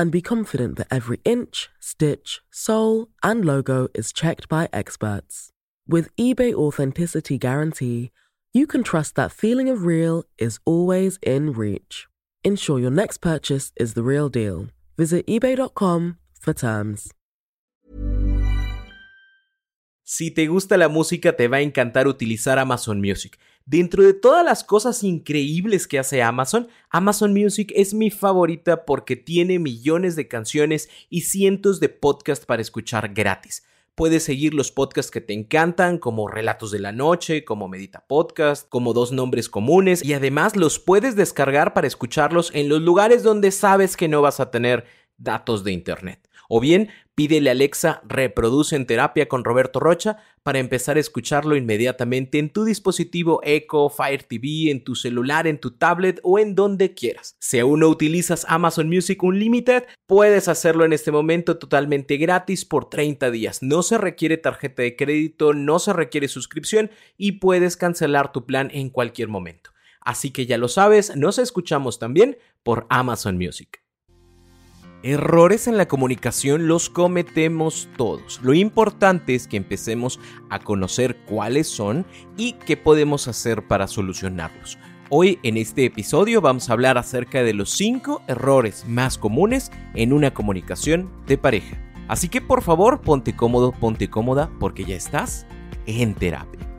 and be confident that every inch, stitch, sole, and logo is checked by experts. With eBay Authenticity Guarantee, you can trust that feeling of real is always in reach. Ensure your next purchase is the real deal. Visit eBay.com for terms. Si te gusta la música, te va a encantar utilizar Amazon Music. Dentro de todas las cosas increíbles que hace Amazon, Amazon Music es mi favorita porque tiene millones de canciones y cientos de podcasts para escuchar gratis. Puedes seguir los podcasts que te encantan, como Relatos de la Noche, como Medita Podcast, como Dos Nombres Comunes, y además los puedes descargar para escucharlos en los lugares donde sabes que no vas a tener datos de Internet. O bien, pídele a Alexa Reproduce en terapia con Roberto Rocha para empezar a escucharlo inmediatamente en tu dispositivo Echo, Fire TV, en tu celular, en tu tablet o en donde quieras. Si aún no utilizas Amazon Music Unlimited, puedes hacerlo en este momento totalmente gratis por 30 días. No se requiere tarjeta de crédito, no se requiere suscripción y puedes cancelar tu plan en cualquier momento. Así que ya lo sabes, nos escuchamos también por Amazon Music. Errores en la comunicación los cometemos todos. Lo importante es que empecemos a conocer cuáles son y qué podemos hacer para solucionarlos. Hoy en este episodio vamos a hablar acerca de los 5 errores más comunes en una comunicación de pareja. Así que por favor ponte cómodo, ponte cómoda porque ya estás en terapia.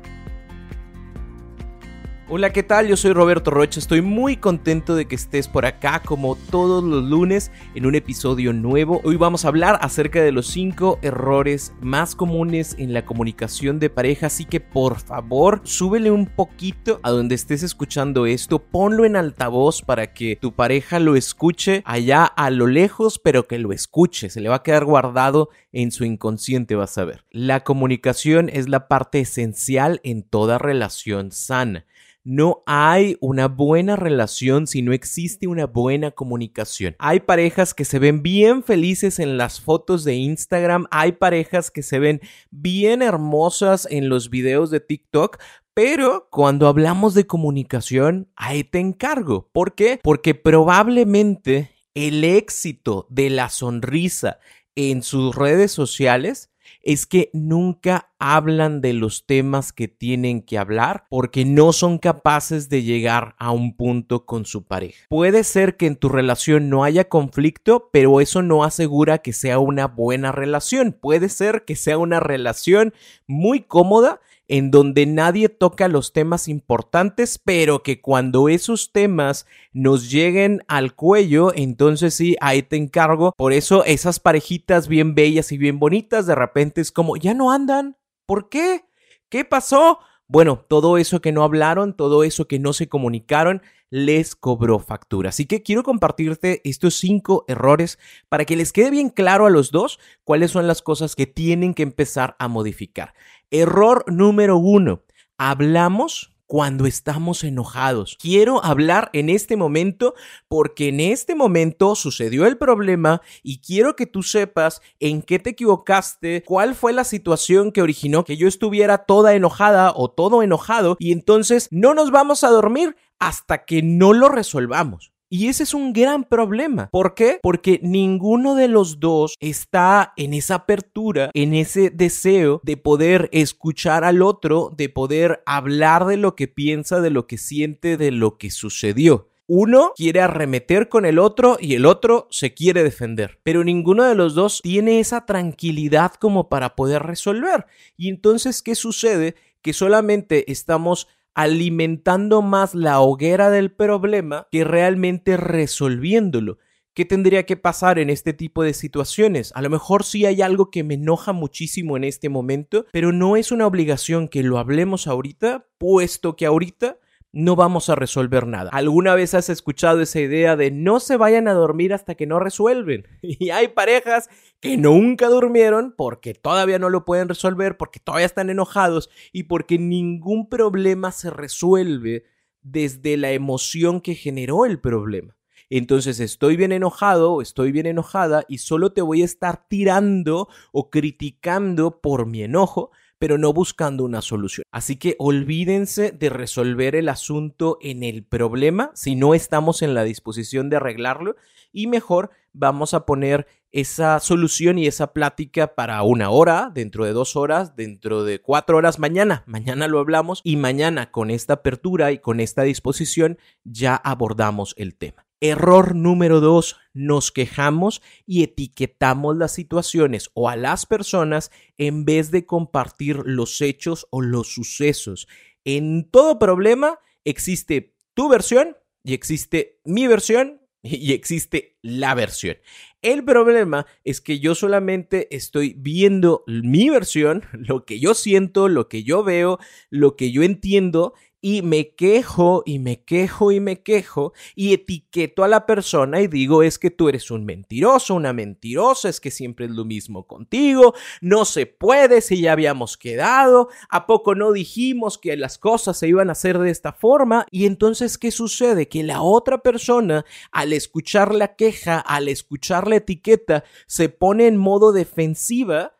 Hola, ¿qué tal? Yo soy Roberto Rocha, estoy muy contento de que estés por acá como todos los lunes en un episodio nuevo. Hoy vamos a hablar acerca de los 5 errores más comunes en la comunicación de pareja, así que por favor súbele un poquito a donde estés escuchando esto, ponlo en altavoz para que tu pareja lo escuche allá a lo lejos, pero que lo escuche, se le va a quedar guardado en su inconsciente, vas a ver. La comunicación es la parte esencial en toda relación sana. No hay una buena relación si no existe una buena comunicación. Hay parejas que se ven bien felices en las fotos de Instagram, hay parejas que se ven bien hermosas en los videos de TikTok, pero cuando hablamos de comunicación, ahí te encargo. ¿Por qué? Porque probablemente el éxito de la sonrisa en sus redes sociales es que nunca hablan de los temas que tienen que hablar porque no son capaces de llegar a un punto con su pareja. Puede ser que en tu relación no haya conflicto, pero eso no asegura que sea una buena relación. Puede ser que sea una relación muy cómoda en donde nadie toca los temas importantes, pero que cuando esos temas nos lleguen al cuello, entonces sí, ahí te encargo. Por eso esas parejitas bien bellas y bien bonitas, de repente es como, ya no andan. ¿Por qué? ¿Qué pasó? Bueno, todo eso que no hablaron, todo eso que no se comunicaron, les cobró factura. Así que quiero compartirte estos cinco errores para que les quede bien claro a los dos cuáles son las cosas que tienen que empezar a modificar. Error número uno. Hablamos cuando estamos enojados. Quiero hablar en este momento porque en este momento sucedió el problema y quiero que tú sepas en qué te equivocaste, cuál fue la situación que originó que yo estuviera toda enojada o todo enojado y entonces no nos vamos a dormir hasta que no lo resolvamos. Y ese es un gran problema. ¿Por qué? Porque ninguno de los dos está en esa apertura, en ese deseo de poder escuchar al otro, de poder hablar de lo que piensa, de lo que siente, de lo que sucedió. Uno quiere arremeter con el otro y el otro se quiere defender, pero ninguno de los dos tiene esa tranquilidad como para poder resolver. Y entonces, ¿qué sucede? Que solamente estamos alimentando más la hoguera del problema que realmente resolviéndolo. ¿Qué tendría que pasar en este tipo de situaciones? A lo mejor sí hay algo que me enoja muchísimo en este momento, pero no es una obligación que lo hablemos ahorita, puesto que ahorita no vamos a resolver nada. ¿Alguna vez has escuchado esa idea de no se vayan a dormir hasta que no resuelven? Y hay parejas que nunca durmieron porque todavía no lo pueden resolver, porque todavía están enojados y porque ningún problema se resuelve desde la emoción que generó el problema. Entonces estoy bien enojado, estoy bien enojada y solo te voy a estar tirando o criticando por mi enojo pero no buscando una solución. Así que olvídense de resolver el asunto en el problema si no estamos en la disposición de arreglarlo y mejor vamos a poner esa solución y esa plática para una hora, dentro de dos horas, dentro de cuatro horas, mañana. Mañana lo hablamos y mañana con esta apertura y con esta disposición ya abordamos el tema. Error número dos, nos quejamos y etiquetamos las situaciones o a las personas en vez de compartir los hechos o los sucesos. En todo problema existe tu versión y existe mi versión y existe la versión. El problema es que yo solamente estoy viendo mi versión, lo que yo siento, lo que yo veo, lo que yo entiendo y me quejo y me quejo y me quejo y etiqueto a la persona y digo es que tú eres un mentiroso, una mentirosa, es que siempre es lo mismo contigo, no se puede si ya habíamos quedado, ¿a poco no dijimos que las cosas se iban a hacer de esta forma? Y entonces, ¿qué sucede? Que la otra persona, al escuchar la queja, al escuchar la etiqueta, se pone en modo defensiva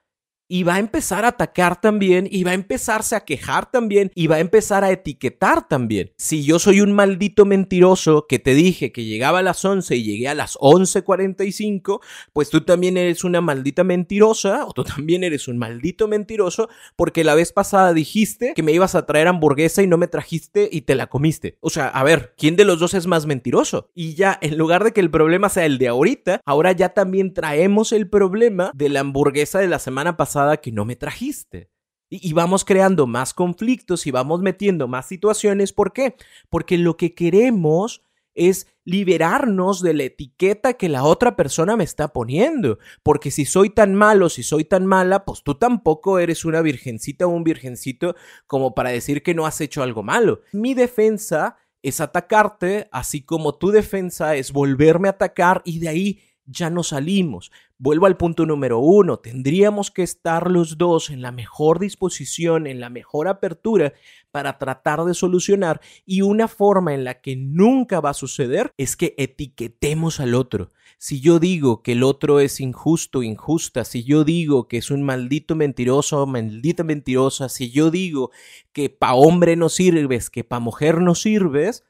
y va a empezar a atacar también y va a empezarse a quejar también y va a empezar a etiquetar también. Si yo soy un maldito mentiroso que te dije que llegaba a las 11 y llegué a las 11:45, pues tú también eres una maldita mentirosa o tú también eres un maldito mentiroso porque la vez pasada dijiste que me ibas a traer hamburguesa y no me trajiste y te la comiste. O sea, a ver, ¿quién de los dos es más mentiroso? Y ya, en lugar de que el problema sea el de ahorita, ahora ya también traemos el problema de la hamburguesa de la semana pasada que no me trajiste. Y, vamos creando más conflictos y vamos metiendo más situaciones. ¿Por qué? Porque lo que queremos es liberarnos de la etiqueta que la otra persona me está poniendo. Porque si soy tan malo, si soy tan mala, pues tú tampoco eres una virgencita o un virgencito como para decir que no has hecho algo malo. Mi defensa es atacarte, así como tu defensa es volverme a atacar y de ahí ya no salimos. Vuelvo al punto número uno, tendríamos que estar los dos en la mejor disposición, en la mejor apertura para tratar de solucionar y una forma en la que nunca va a suceder es que etiquetemos al otro. Si yo digo que el otro es injusto, injusta, si yo digo que es un maldito mentiroso, maldita mentirosa, si yo digo que pa hombre no sirves, que pa mujer no sirves,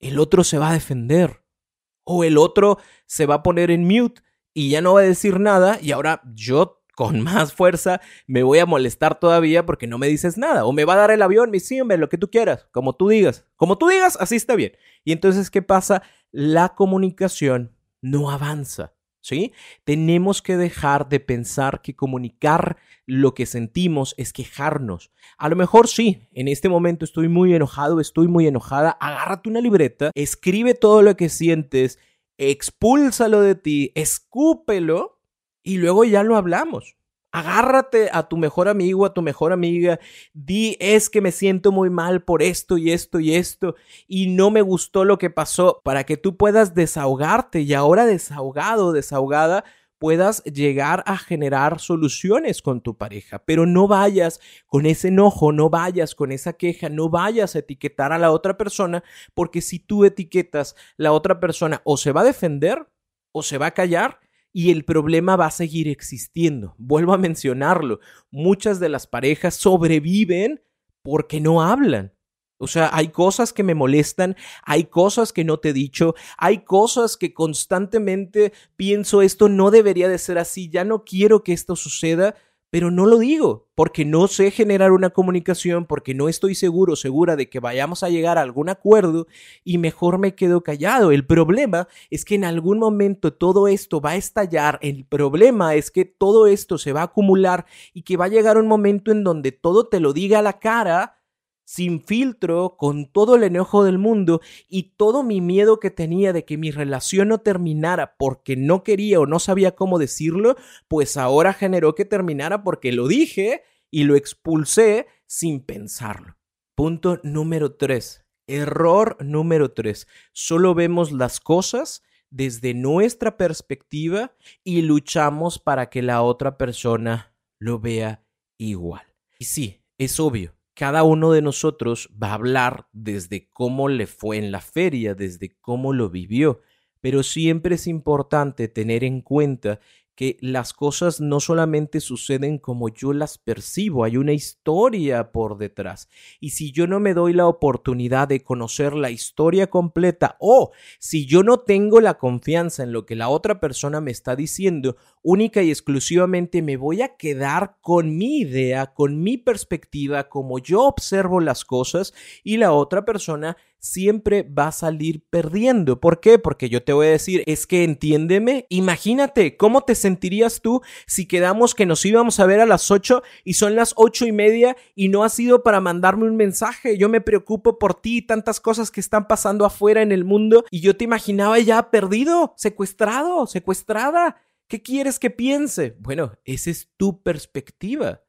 el otro se va a defender o el otro se va a poner en mute y ya no va a decir nada y ahora yo con más fuerza me voy a molestar todavía porque no me dices nada o me va a dar el avión, mi sí, lo que tú quieras, como tú digas, como tú digas, así está bien. Y entonces, ¿qué pasa? La comunicación no avanza. ¿Sí? Tenemos que dejar de pensar que comunicar lo que sentimos es quejarnos. A lo mejor sí, en este momento estoy muy enojado, estoy muy enojada, agárrate una libreta, escribe todo lo que sientes expúlsalo de ti, escúpelo y luego ya lo hablamos. Agárrate a tu mejor amigo, a tu mejor amiga, di es que me siento muy mal por esto y esto y esto y no me gustó lo que pasó para que tú puedas desahogarte y ahora desahogado, desahogada, puedas llegar a generar soluciones con tu pareja, pero no vayas con ese enojo, no vayas con esa queja, no vayas a etiquetar a la otra persona, porque si tú etiquetas, la otra persona o se va a defender o se va a callar y el problema va a seguir existiendo. Vuelvo a mencionarlo, muchas de las parejas sobreviven porque no hablan. O sea, hay cosas que me molestan, hay cosas que no te he dicho, hay cosas que constantemente pienso esto no debería de ser así, ya no quiero que esto suceda, pero no lo digo, porque no sé generar una comunicación, porque no estoy seguro, segura de que vayamos a llegar a algún acuerdo y mejor me quedo callado. El problema es que en algún momento todo esto va a estallar, el problema es que todo esto se va a acumular y que va a llegar un momento en donde todo te lo diga a la cara sin filtro, con todo el enojo del mundo y todo mi miedo que tenía de que mi relación no terminara porque no quería o no sabía cómo decirlo, pues ahora generó que terminara porque lo dije y lo expulsé sin pensarlo. Punto número 3. Error número 3. Solo vemos las cosas desde nuestra perspectiva y luchamos para que la otra persona lo vea igual. Y sí, es obvio, cada uno de nosotros va a hablar desde cómo le fue en la feria, desde cómo lo vivió, pero siempre es importante tener en cuenta que las cosas no solamente suceden como yo las percibo, hay una historia por detrás. Y si yo no me doy la oportunidad de conocer la historia completa o si yo no tengo la confianza en lo que la otra persona me está diciendo, única y exclusivamente me voy a quedar con mi idea, con mi perspectiva, como yo observo las cosas y la otra persona siempre va a salir perdiendo. ¿Por qué? Porque yo te voy a decir, es que entiéndeme, imagínate, ¿cómo te sentirías tú si quedamos que nos íbamos a ver a las 8 y son las ocho y media y no ha sido para mandarme un mensaje? Yo me preocupo por ti tantas cosas que están pasando afuera en el mundo y yo te imaginaba ya perdido, secuestrado, secuestrada. ¿Qué quieres que piense? Bueno, esa es tu perspectiva.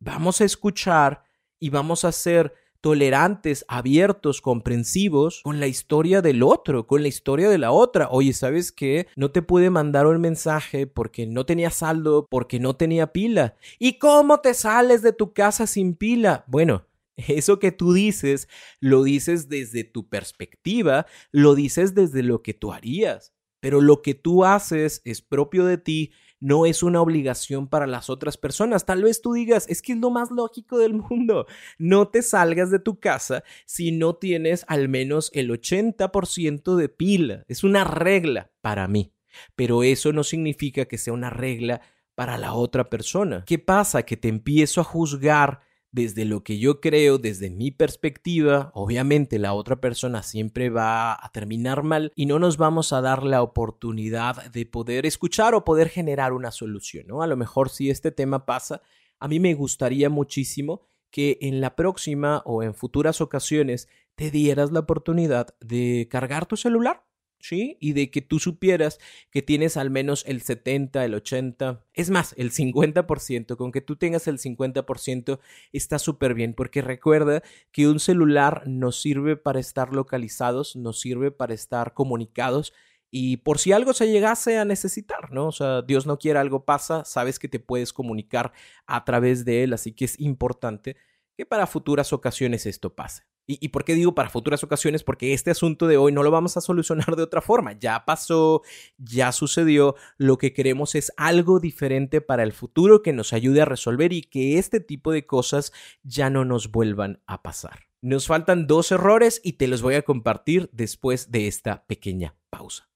Vamos a escuchar y vamos a ser tolerantes, abiertos, comprensivos con la historia del otro, con la historia de la otra. Oye, ¿sabes qué? No te pude mandar un mensaje porque no tenía saldo, porque no tenía pila. ¿Y cómo te sales de tu casa sin pila? Bueno, eso que tú dices, lo dices desde tu perspectiva, lo dices desde lo que tú harías. Pero lo que tú haces es propio de ti, no es una obligación para las otras personas. Tal vez tú digas, es que es lo más lógico del mundo. No te salgas de tu casa si no tienes al menos el 80% de pila. Es una regla para mí. Pero eso no significa que sea una regla para la otra persona. ¿Qué pasa? Que te empiezo a juzgar desde lo que yo creo, desde mi perspectiva, obviamente la otra persona siempre va a terminar mal y no nos vamos a dar la oportunidad de poder escuchar o poder generar una solución, ¿no? A lo mejor si este tema pasa, a mí me gustaría muchísimo que en la próxima o en futuras ocasiones te dieras la oportunidad de cargar tu celular ¿sí? Y de que tú supieras que tienes al menos el 70, el 80, es más, el 50%, con que tú tengas el 50% está súper bien, porque recuerda que un celular nos sirve para estar localizados, nos sirve para estar comunicados. Y por si algo se llegase a necesitar, ¿no? O sea, Dios no quiere algo pasa, sabes que te puedes comunicar a través de él, así que es importante que para futuras ocasiones esto pase. ¿Y, por qué digo para futuras ocasiones? Porque este asunto de hoy no lo vamos a solucionar de otra forma. Ya pasó, ya sucedió. Lo que queremos es algo diferente para el futuro que nos ayude a resolver y que este tipo de cosas ya no nos vuelvan a pasar. Nos faltan dos errores y te los voy a compartir después de esta pequeña pausa.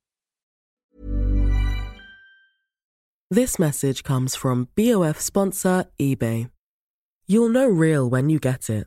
This message comes from BOF sponsor eBay. You'll know real when you get it.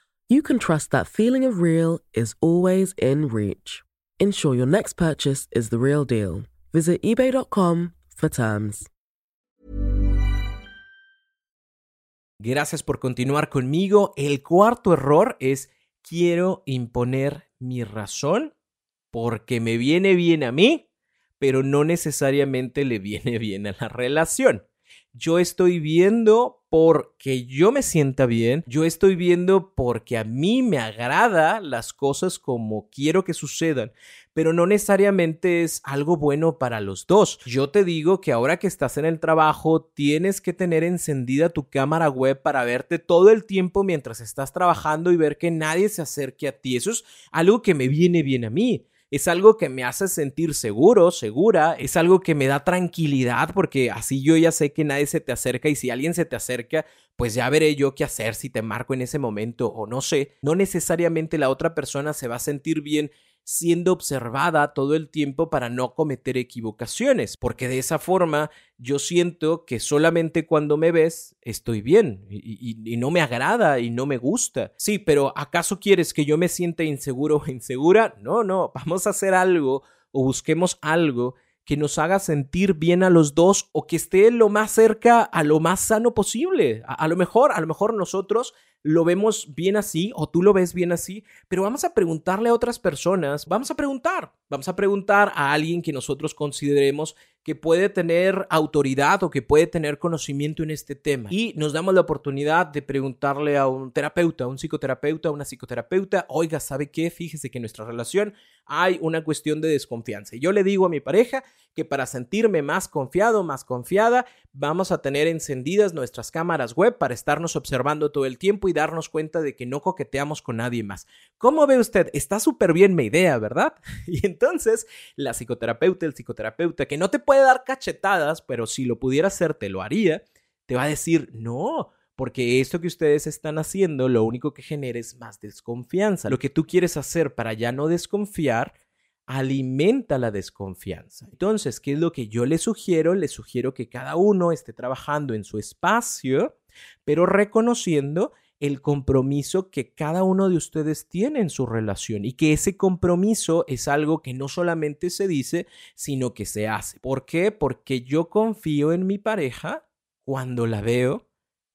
you can trust that feeling of real is always in reach. Ensure your next purchase is the real deal. Visit eBay.com for terms. Gracias por continuar conmigo. El cuarto error es quiero imponer mi razón porque me viene bien a mí, pero no necesariamente le viene bien a la relación. Yo estoy viendo porque yo me sienta bien, yo estoy viendo porque a mí me agrada las cosas como quiero que sucedan, pero no necesariamente es algo bueno para los dos. Yo te digo que ahora que estás en el trabajo, tienes que tener encendida tu cámara web para verte todo el tiempo mientras estás trabajando y ver que nadie se acerque a ti. Eso es algo que me viene bien a mí es algo que me hace sentir seguro, segura, es algo que me da tranquilidad porque así yo ya sé que nadie se te acerca y si alguien se te acerca, pues ya veré yo qué hacer si te marco en ese momento o no sé. No necesariamente la otra persona se va a sentir bien siendo observada todo el tiempo para no cometer equivocaciones, porque de esa forma yo siento que solamente cuando me ves estoy bien y, no me agrada y no me gusta. Sí, pero ¿acaso quieres que yo me sienta inseguro o insegura? No, no, vamos a hacer algo o busquemos algo que nos haga sentir bien a los dos o que esté lo más cerca a lo más sano posible. A, a lo mejor, a lo mejor nosotros lo vemos bien así o tú lo ves bien así, pero vamos a preguntarle a otras personas, vamos a preguntar, vamos a preguntar a alguien que nosotros consideremos que puede tener autoridad o que puede tener conocimiento en este tema. Y nos damos la oportunidad de preguntarle a un terapeuta, a un psicoterapeuta, a una psicoterapeuta, oiga, ¿sabe qué? Fíjese que en nuestra relación hay una cuestión de desconfianza. Y yo le digo a mi pareja que para sentirme más confiado, más confiada, vamos a tener encendidas nuestras cámaras web para estarnos observando todo el tiempo y darnos cuenta de que no coqueteamos con nadie más. ¿Cómo ve usted? Está súper bien mi idea, ¿verdad? la psicoterapeuta, el psicoterapeuta, que no te puede dar cachetadas, pero si lo pudiera hacer, te lo haría, te va a decir, no, porque esto que ustedes están haciendo lo único que genera es más desconfianza. Lo que tú quieres hacer para ya no desconfiar alimenta la desconfianza. Entonces, ¿qué es lo que yo le sugiero? Le sugiero que cada uno esté trabajando en su espacio, pero reconociendo el compromiso que cada uno de ustedes tiene en su relación y que ese compromiso es algo que no solamente se dice, sino que se hace. ¿Por qué? Porque yo confío en mi pareja cuando la veo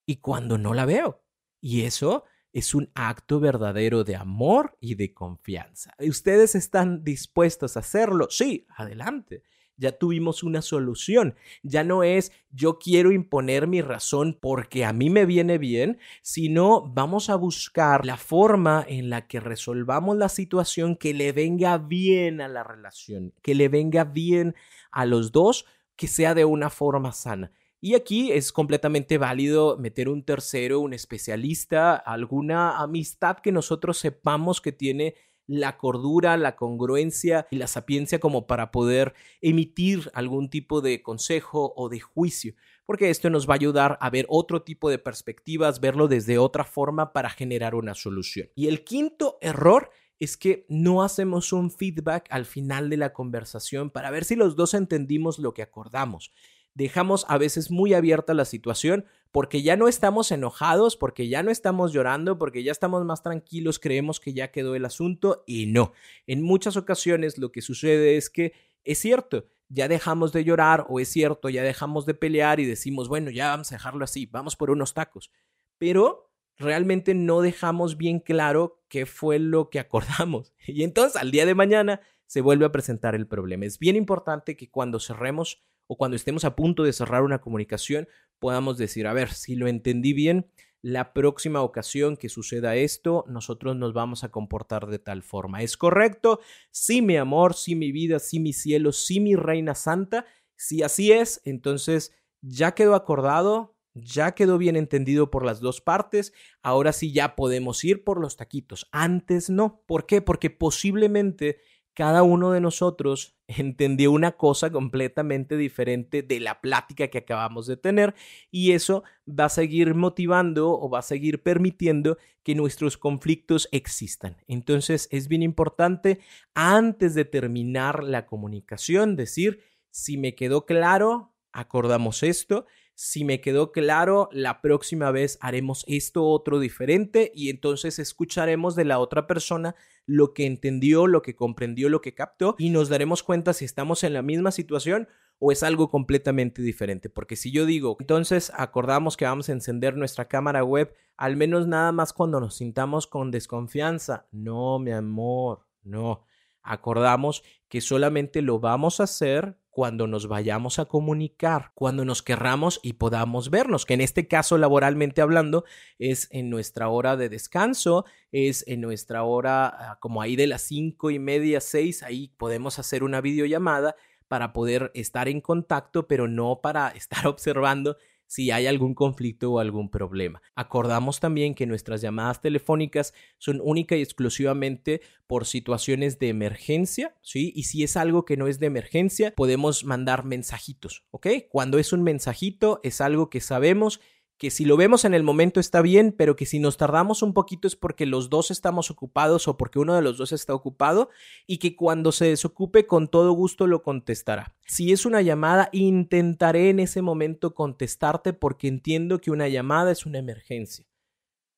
y cuando no la veo. Y eso es un acto verdadero de amor y de confianza. ¿Ustedes están dispuestos a hacerlo? Sí, adelante. Ya tuvimos una solución. Ya no es yo quiero imponer mi razón porque a mí me viene bien, sino vamos a buscar la forma en la que resolvamos la situación que le venga bien a la relación, que le venga bien a los dos, que sea de una forma sana. Y aquí es completamente válido meter un tercero, un especialista, alguna amistad que nosotros sepamos que tiene la cordura, la congruencia y la sapiencia como para poder emitir algún tipo de consejo o de juicio, porque esto nos va a ayudar a ver otro tipo de perspectivas, verlo desde otra forma para generar una solución. Y el quinto error es que no hacemos un feedback al final de la conversación para ver si los dos entendimos lo que acordamos dejamos a veces muy abierta la situación porque ya no estamos enojados, porque ya no estamos llorando, porque ya estamos más tranquilos, creemos que ya quedó el asunto y no. En muchas ocasiones lo que sucede es que es cierto, ya dejamos de llorar o es cierto, ya dejamos de pelear y decimos, bueno, ya vamos a dejarlo así, vamos por unos tacos. Pero realmente no dejamos bien claro qué fue lo que acordamos. Y entonces al día de mañana se vuelve a presentar el problema. Es bien importante que cuando cerremos o cuando estemos a punto de cerrar una comunicación podamos decir, a ver, si lo entendí bien, la próxima ocasión que suceda esto, nosotros nos vamos a comportar de tal forma. ¿Es correcto? Sí, mi amor, sí, mi vida, sí, mi cielo, sí, mi reina santa. Si así es, entonces ya quedó acordado, ya quedó bien entendido por las dos partes, ahora sí ya podemos ir por los taquitos. Antes no. ¿Por qué? Porque posiblemente cada uno de nosotros entendió una cosa completamente diferente de la plática que acabamos de tener y eso va a seguir motivando o va a seguir permitiendo que nuestros conflictos existan. Entonces es bien importante antes de terminar la comunicación decir, si me quedó claro, acordamos esto, si me quedó claro, la próxima vez haremos esto otro diferente y entonces escucharemos de la otra persona lo que entendió, lo que comprendió, lo que captó y nos daremos cuenta si estamos en la misma situación o es algo completamente diferente. Porque si yo digo, entonces acordamos que vamos a encender nuestra cámara web, al menos nada más cuando nos sintamos con desconfianza. No, mi amor, no. Acordamos que solamente lo vamos a hacer cuando nos vayamos a comunicar, cuando nos querramos y podamos vernos, que en este caso laboralmente hablando es en nuestra hora de descanso, es en nuestra hora ah, como ahí de las cinco y media, seis, ahí podemos hacer una videollamada para poder estar en contacto, pero no para estar observando si hay algún conflicto o algún problema. Acordamos también que nuestras llamadas telefónicas son única y exclusivamente por situaciones de emergencia, ¿sí? Y si es algo que no es de emergencia, podemos mandar mensajitos, ¿ok? Cuando es un mensajito, es algo que sabemos que si lo vemos en el momento está bien, pero que si nos tardamos un poquito es porque los dos estamos ocupados o porque uno de los dos está ocupado y que cuando se desocupe con todo gusto lo contestará. Si es una llamada, intentaré en ese momento contestarte porque entiendo que una llamada es una emergencia.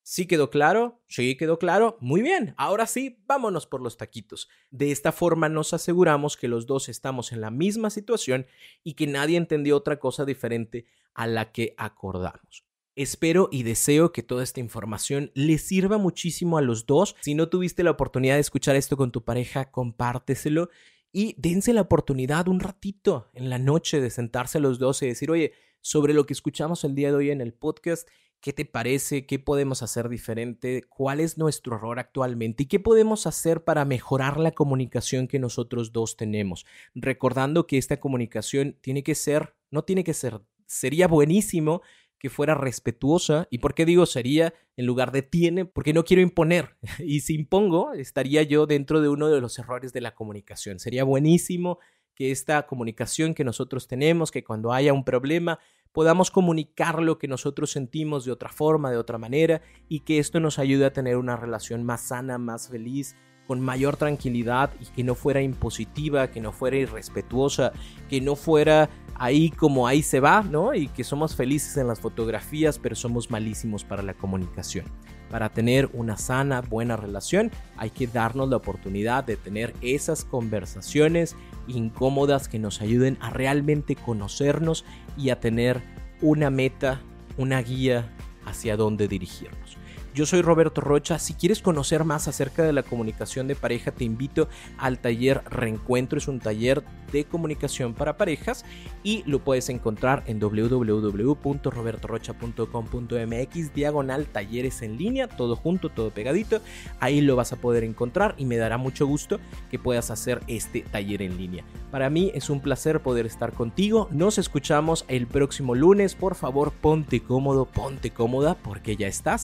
¿Sí quedó claro? Sí quedó claro. Muy bien, ahora sí, vámonos por los taquitos. De esta forma nos aseguramos que los dos estamos en la misma situación y que nadie entendió otra cosa diferente a la que acordamos. Espero y deseo que toda esta información les sirva muchísimo a los dos. Si no tuviste la oportunidad de escuchar esto con tu pareja, compárteselo y dense la oportunidad un ratito en la noche de sentarse los dos y decir, oye, sobre lo que escuchamos el día de hoy en el podcast, ¿qué te parece? ¿Qué podemos hacer diferente? ¿Cuál es nuestro error actualmente? ¿Y qué podemos hacer para mejorar la comunicación que nosotros dos tenemos? Recordando que esta comunicación tiene que ser, no tiene que ser, sería buenísimo que fuera respetuosa. ¿Y por qué digo sería en lugar de tiene? Porque no quiero imponer. Y si impongo, estaría yo dentro de uno de los errores de la comunicación. Sería buenísimo que esta comunicación que nosotros tenemos, que cuando haya un problema, podamos comunicar lo que nosotros sentimos de otra forma, de otra manera, y que esto nos ayude a tener una relación más sana, más feliz, con mayor tranquilidad y que no fuera impositiva, que no fuera irrespetuosa, que no fuera ahí como ahí se va, ¿no? Y que somos felices en las fotografías, pero somos malísimos para la comunicación. Para tener una sana, buena relación, hay que darnos la oportunidad de tener esas conversaciones incómodas que nos ayuden a realmente conocernos y a tener una meta, una guía hacia dónde dirigirnos. Yo soy Roberto Rocha. Si quieres conocer más acerca de la comunicación de pareja, te invito al taller Reencuentro. Es un taller de comunicación para parejas y lo puedes encontrar en www.robertorocha.com.mx diagonal talleres en línea, todo junto, todo pegadito. Ahí lo vas a poder encontrar y me dará mucho gusto que puedas hacer este taller en línea. Para mí es un placer poder estar contigo. Nos escuchamos el próximo lunes. Por favor, ponte cómodo, ponte cómoda porque ya estás